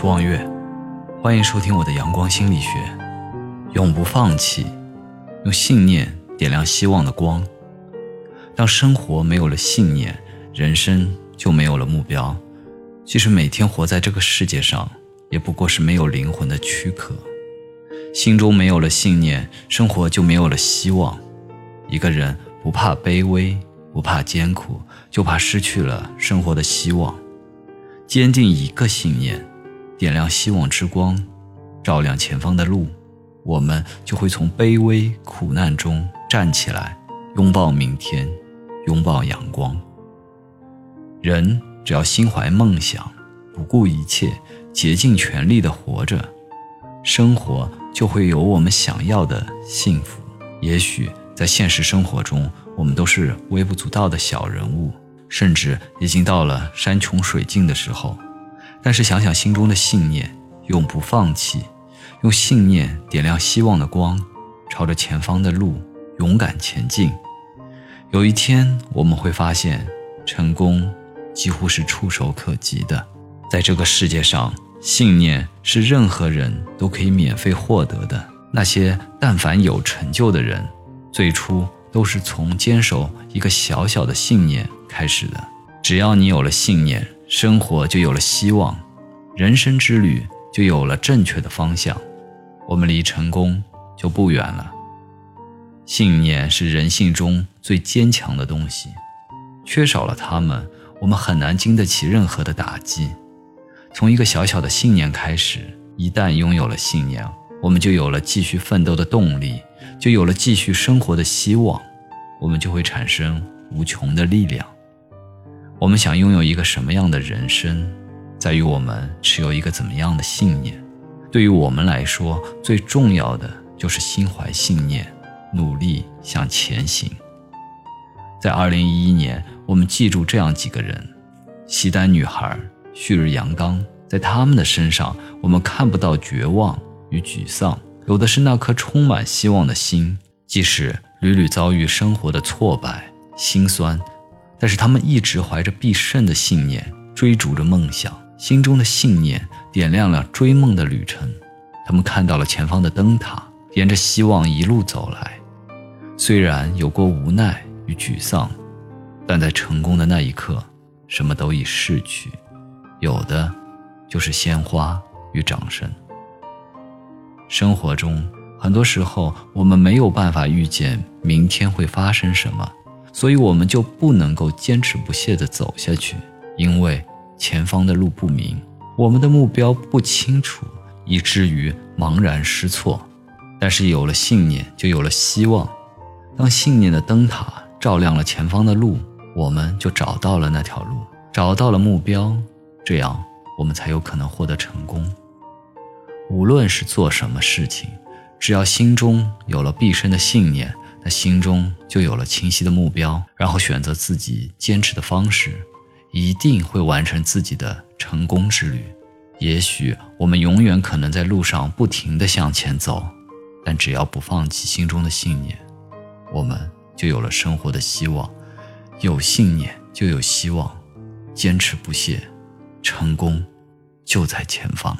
是望月，欢迎收听我的阳光心理学。永不放弃，用信念点亮希望的光。当生活没有了信念，人生就没有了目标。即使每天活在这个世界上，也不过是没有灵魂的躯壳。心中没有了信念，生活就没有了希望。一个人不怕卑微，不怕艰苦，就怕失去了生活的希望。坚定一个信念，点亮希望之光，照亮前方的路，我们就会从卑微苦难中站起来，拥抱明天，拥抱阳光。人只要心怀梦想，不顾一切，竭尽全力的活着，生活就会有我们想要的幸福。也许在现实生活中，我们都是微不足道的小人物。甚至已经到了山穷水尽的时候，但是想想心中的信念，永不放弃，用信念点亮希望的光，朝着前方的路勇敢前进。有一天我们会发现，成功几乎是触手可及的。在这个世界上，信念是任何人都可以免费获得的。那些但凡有成就的人，最初。都是从坚守一个小小的信念开始的。只要你有了信念，生活就有了希望，人生之旅就有了正确的方向，我们离成功就不远了。信念是人性中最坚强的东西，缺少了它们，我们很难经得起任何的打击。从一个小小的信念开始，一旦拥有了信念，我们就有了继续奋斗的动力。就有了继续生活的希望，我们就会产生无穷的力量。我们想拥有一个什么样的人生，在于我们持有一个怎么样的信念。对于我们来说，最重要的就是心怀信念，努力向前行。在二零一一年，我们记住这样几个人：西单女孩、旭日阳刚，在他们的身上，我们看不到绝望与沮丧。有的是那颗充满希望的心，即使屡屡遭遇生活的挫败、心酸，但是他们一直怀着必胜的信念，追逐着梦想。心中的信念点亮了追梦的旅程，他们看到了前方的灯塔，沿着希望一路走来。虽然有过无奈与沮丧，但在成功的那一刻，什么都已逝去，有的就是鲜花与掌声。生活中，很多时候我们没有办法预见明天会发生什么，所以我们就不能够坚持不懈地走下去，因为前方的路不明，我们的目标不清楚，以至于茫然失措。但是有了信念，就有了希望。当信念的灯塔照亮了前方的路，我们就找到了那条路，找到了目标，这样我们才有可能获得成功。无论是做什么事情，只要心中有了毕生的信念，那心中就有了清晰的目标，然后选择自己坚持的方式，一定会完成自己的成功之旅。也许我们永远可能在路上不停地向前走，但只要不放弃心中的信念，我们就有了生活的希望。有信念就有希望，坚持不懈，成功就在前方。